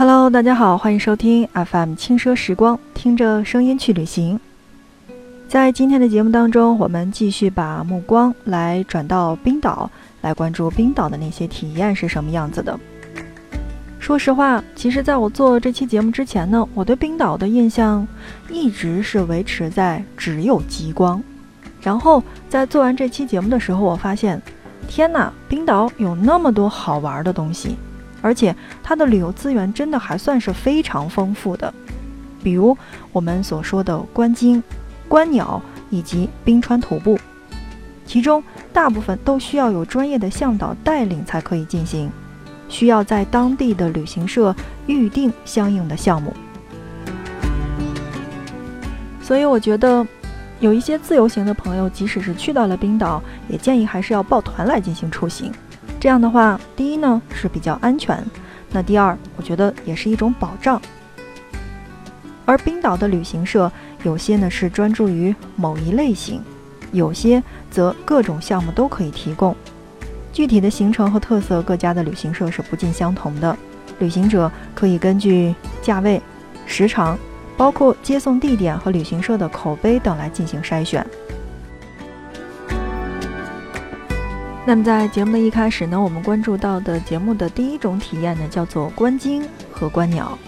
Hello，大家好，欢迎收听 FM 轻奢时光，听着声音去旅行。在今天的节目当中，我们继续把目光来转到冰岛，来关注冰岛的那些体验是什么样子的。说实话，其实在我做这期节目之前呢，我对冰岛的印象一直是维持在只有极光。然后在做完这期节目的时候，我发现，天哪，冰岛有那么多好玩的东西！而且它的旅游资源真的还算是非常丰富的，比如我们所说的观鲸、观鸟以及冰川徒步，其中大部分都需要有专业的向导带领才可以进行，需要在当地的旅行社预定相应的项目。所以我觉得，有一些自由行的朋友，即使是去到了冰岛，也建议还是要抱团来进行出行。这样的话，第一呢是比较安全，那第二，我觉得也是一种保障。而冰岛的旅行社有些呢是专注于某一类型，有些则各种项目都可以提供。具体的行程和特色，各家的旅行社是不尽相同的。旅行者可以根据价位、时长，包括接送地点和旅行社的口碑等来进行筛选。那么在节目的一开始呢，我们关注到的节目的第一种体验呢，叫做观鲸和观鸟。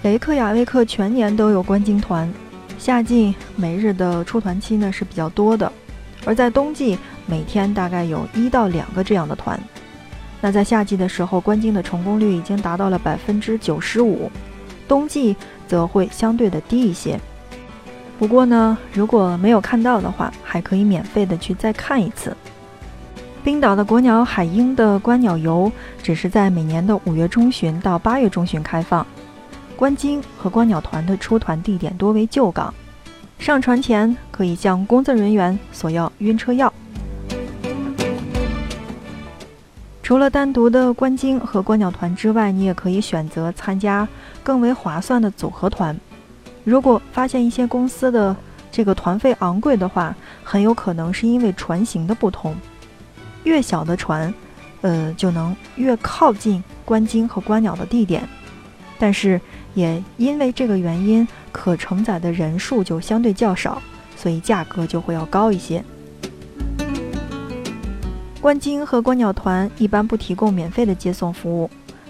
雷克雅未克全年都有观鲸团，夏季每日的出团期呢是比较多的，而在冬季每天大概有一到两个这样的团。那在夏季的时候，观鲸的成功率已经达到了百分之九十五，冬季则会相对的低一些。不过呢，如果没有看到的话，还可以免费的去再看一次。冰岛的国鸟海鹰的观鸟游只是在每年的五月中旬到八月中旬开放。观鲸和观鸟团的出团地点多为旧港，上船前可以向工作人员索要晕车药。除了单独的观鲸和观鸟团之外，你也可以选择参加更为划算的组合团。如果发现一些公司的这个团费昂贵的话，很有可能是因为船型的不同。越小的船，呃，就能越靠近观鲸和观鸟的地点，但是也因为这个原因，可承载的人数就相对较少，所以价格就会要高一些。观鲸和观鸟团一般不提供免费的接送服务，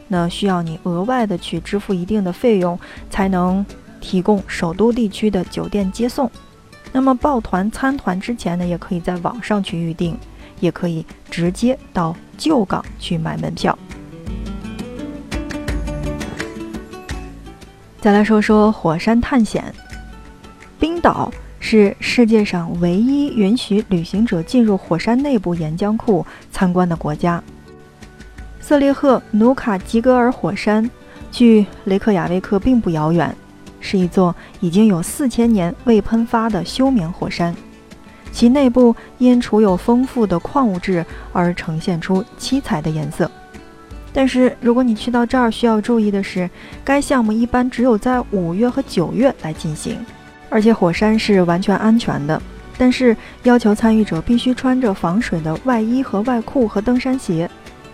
那需要你额外的去支付一定的费用才能。提供首都地区的酒店接送，那么报团参团之前呢，也可以在网上去预定，也可以直接到旧港去买门票。再来说说火山探险，冰岛是世界上唯一允许旅行者进入火山内部岩浆库参观的国家。瑟列赫努卡吉格尔火山距雷克雅未克并不遥远。是一座已经有四千年未喷发的休眠火山，其内部因储有丰富的矿物质而呈现出七彩的颜色。但是，如果你去到这儿，需要注意的是，该项目一般只有在五月和九月来进行，而且火山是完全安全的，但是要求参与者必须穿着防水的外衣和外裤和登山鞋，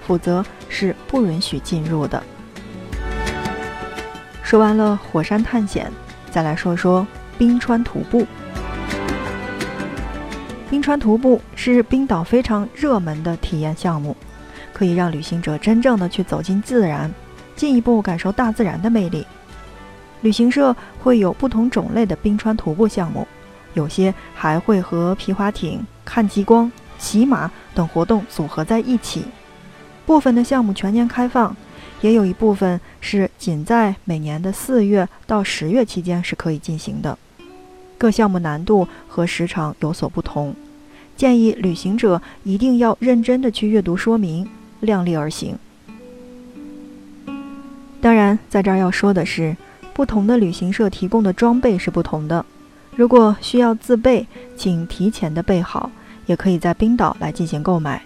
否则是不允许进入的。说完了火山探险，再来说说冰川徒步。冰川徒步是冰岛非常热门的体验项目，可以让旅行者真正的去走进自然，进一步感受大自然的魅力。旅行社会有不同种类的冰川徒步项目，有些还会和皮划艇、看极光、骑马等活动组合在一起。部分的项目全年开放。也有一部分是仅在每年的四月到十月期间是可以进行的，各项目难度和时长有所不同，建议旅行者一定要认真的去阅读说明，量力而行。当然，在这儿要说的是，不同的旅行社提供的装备是不同的，如果需要自备，请提前的备好，也可以在冰岛来进行购买。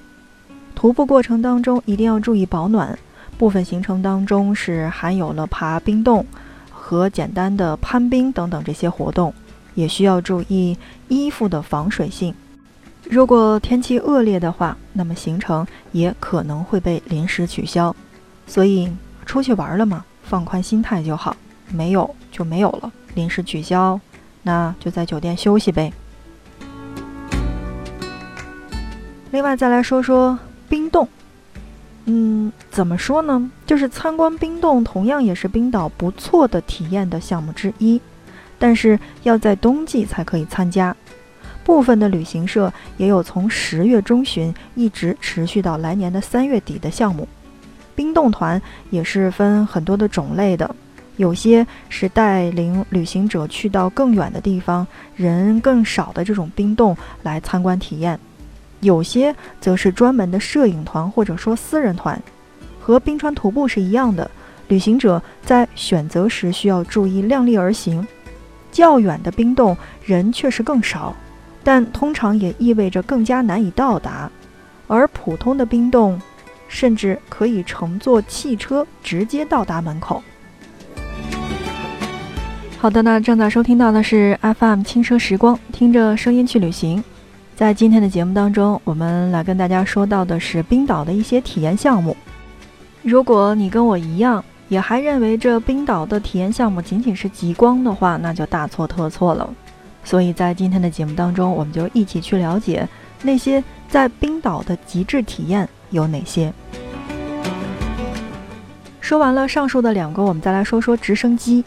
徒步过程当中一定要注意保暖。部分行程当中是含有了爬冰洞和简单的攀冰等等这些活动，也需要注意衣服的防水性。如果天气恶劣的话，那么行程也可能会被临时取消。所以，出去玩了嘛，放宽心态就好。没有就没有了，临时取消，那就在酒店休息呗。另外再来说说冰洞，嗯，怎么说呢？就是参观冰洞，同样也是冰岛不错的体验的项目之一，但是要在冬季才可以参加。部分的旅行社也有从十月中旬一直持续到来年的三月底的项目。冰洞团也是分很多的种类的，有些是带领旅行者去到更远的地方、人更少的这种冰洞来参观体验。有些则是专门的摄影团或者说私人团，和冰川徒步是一样的。旅行者在选择时需要注意量力而行。较远的冰洞人确实更少，但通常也意味着更加难以到达。而普通的冰洞，甚至可以乘坐汽车直接到达门口。好的，那正在收听到的是 FM 轻奢时光，听着声音去旅行。在今天的节目当中，我们来跟大家说到的是冰岛的一些体验项目。如果你跟我一样，也还认为这冰岛的体验项目仅仅是极光的话，那就大错特错了。所以在今天的节目当中，我们就一起去了解那些在冰岛的极致体验有哪些。说完了上述的两个，我们再来说说直升机。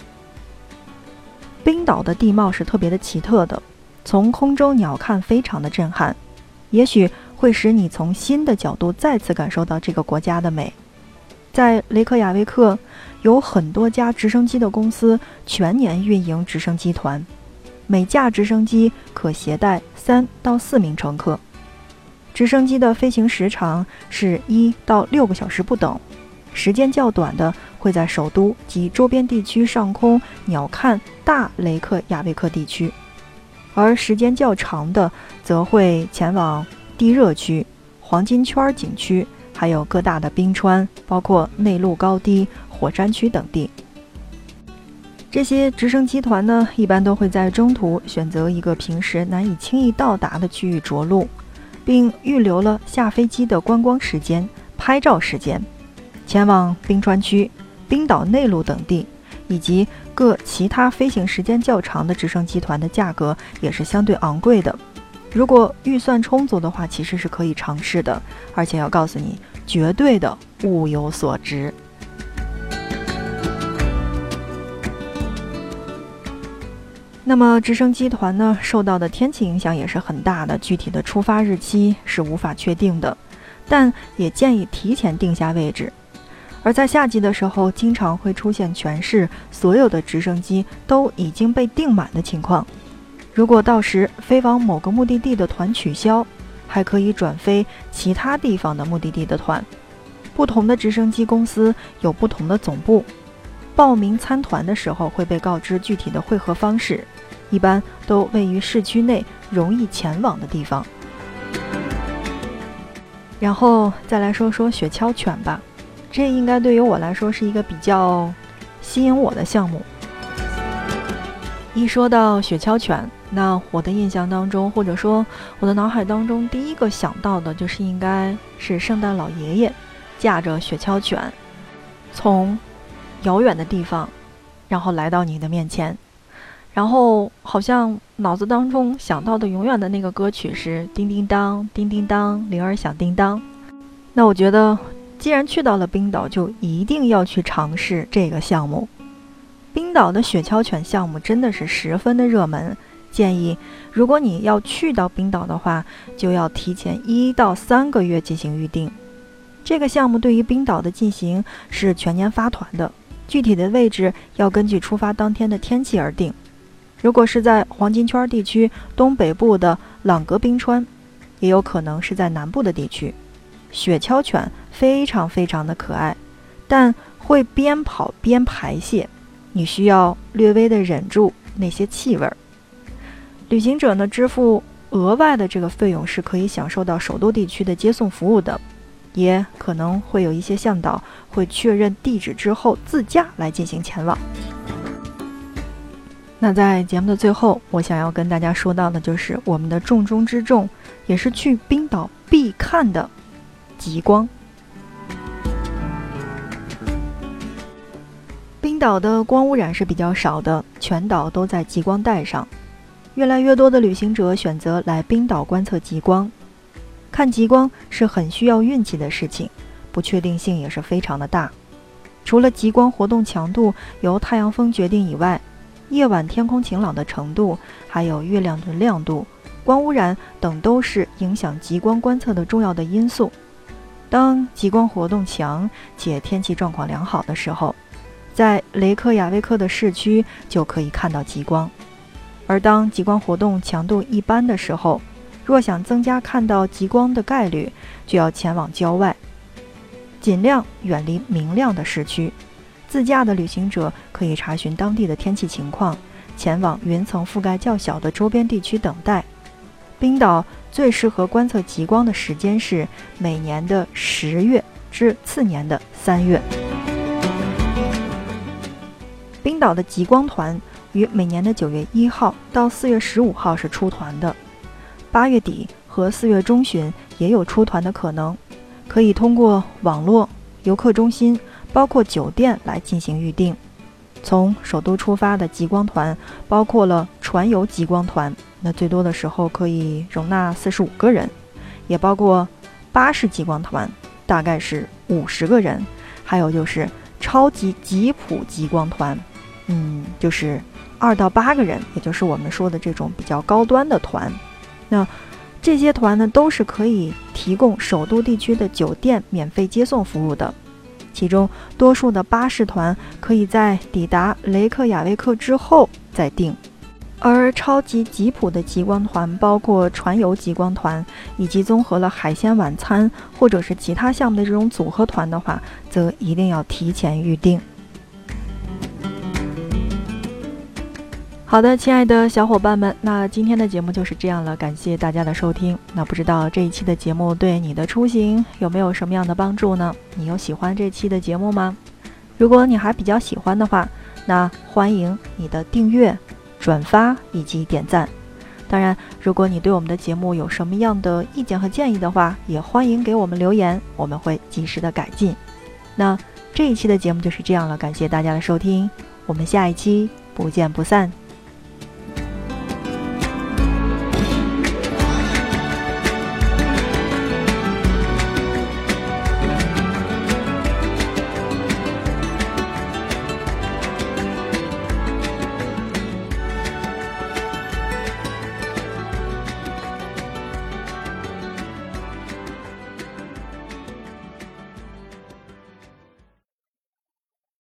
冰岛的地貌是特别的奇特的。从空中鸟瞰非常的震撼，也许会使你从新的角度再次感受到这个国家的美。在雷克雅未克，有很多家直升机的公司全年运营直升机团，每架直升机可携带三到四名乘客。直升机的飞行时长是一到六个小时不等，时间较短的会在首都及周边地区上空鸟瞰大雷克雅未克地区。而时间较长的，则会前往地热区、黄金圈景区，还有各大的冰川，包括内陆高低、火山区等地。这些直升机团呢，一般都会在中途选择一个平时难以轻易到达的区域着陆，并预留了下飞机的观光时间、拍照时间，前往冰川区、冰岛内陆等地。以及各其他飞行时间较长的直升机团的价格也是相对昂贵的。如果预算充足的话，其实是可以尝试的，而且要告诉你，绝对的物有所值。那么直升机团呢，受到的天气影响也是很大的，具体的出发日期是无法确定的，但也建议提前定下位置。而在夏季的时候，经常会出现全市所有的直升机都已经被订满的情况。如果到时飞往某个目的地的团取消，还可以转飞其他地方的目的地的团。不同的直升机公司有不同的总部。报名参团的时候会被告知具体的汇合方式，一般都位于市区内容易前往的地方。然后再来说说雪橇犬吧。这应该对于我来说是一个比较吸引我的项目。一说到雪橇犬，那我的印象当中，或者说我的脑海当中，第一个想到的就是应该是圣诞老爷爷驾着雪橇犬，从遥远的地方，然后来到你的面前，然后好像脑子当中想到的永远的那个歌曲是叮叮当，叮叮当，铃儿响叮当。那我觉得。既然去到了冰岛，就一定要去尝试这个项目。冰岛的雪橇犬项目真的是十分的热门，建议如果你要去到冰岛的话，就要提前一到三个月进行预定。这个项目对于冰岛的进行是全年发团的，具体的位置要根据出发当天的天气而定。如果是在黄金圈地区东北部的朗格冰川，也有可能是在南部的地区。雪橇犬非常非常的可爱，但会边跑边排泄，你需要略微的忍住那些气味儿。旅行者呢，支付额外的这个费用是可以享受到首都地区的接送服务的，也可能会有一些向导会确认地址之后自驾来进行前往。那在节目的最后，我想要跟大家说到的就是我们的重中之重，也是去冰岛必看的。极光，冰岛的光污染是比较少的，全岛都在极光带上。越来越多的旅行者选择来冰岛观测极光。看极光是很需要运气的事情，不确定性也是非常的大。除了极光活动强度由太阳风决定以外，夜晚天空晴朗的程度，还有月亮的亮度、光污染等都是影响极光观测的重要的因素。当极光活动强且天气状况良好的时候，在雷克雅未克的市区就可以看到极光。而当极光活动强度一般的时候，若想增加看到极光的概率，就要前往郊外，尽量远离明亮的市区。自驾的旅行者可以查询当地的天气情况，前往云层覆盖较小的周边地区等待。冰岛最适合观测极光的时间是每年的十月至次年的三月。冰岛的极光团。于每年的九月一号到四月十五号是出团的，八月底和四月中旬也有出团的可能，可以通过网络、游客中心，包括酒店来进行预订。从首都出发的极光团包括了船游极光团，那最多的时候可以容纳四十五个人，也包括巴士极光团，大概是五十个人，还有就是超级吉普极光团，嗯，就是。二到八个人，也就是我们说的这种比较高端的团。那这些团呢，都是可以提供首都地区的酒店免费接送服务的。其中，多数的巴士团可以在抵达雷克雅未克之后再订，而超级吉普的极光团，包括船游极光团以及综合了海鲜晚餐或者是其他项目的这种组合团的话，则一定要提前预定。好的，亲爱的小伙伴们，那今天的节目就是这样了，感谢大家的收听。那不知道这一期的节目对你的出行有没有什么样的帮助呢？你有喜欢这期的节目吗？如果你还比较喜欢的话，那欢迎你的订阅、转发以及点赞。当然，如果你对我们的节目有什么样的意见和建议的话，也欢迎给我们留言，我们会及时的改进。那这一期的节目就是这样了，感谢大家的收听，我们下一期不见不散。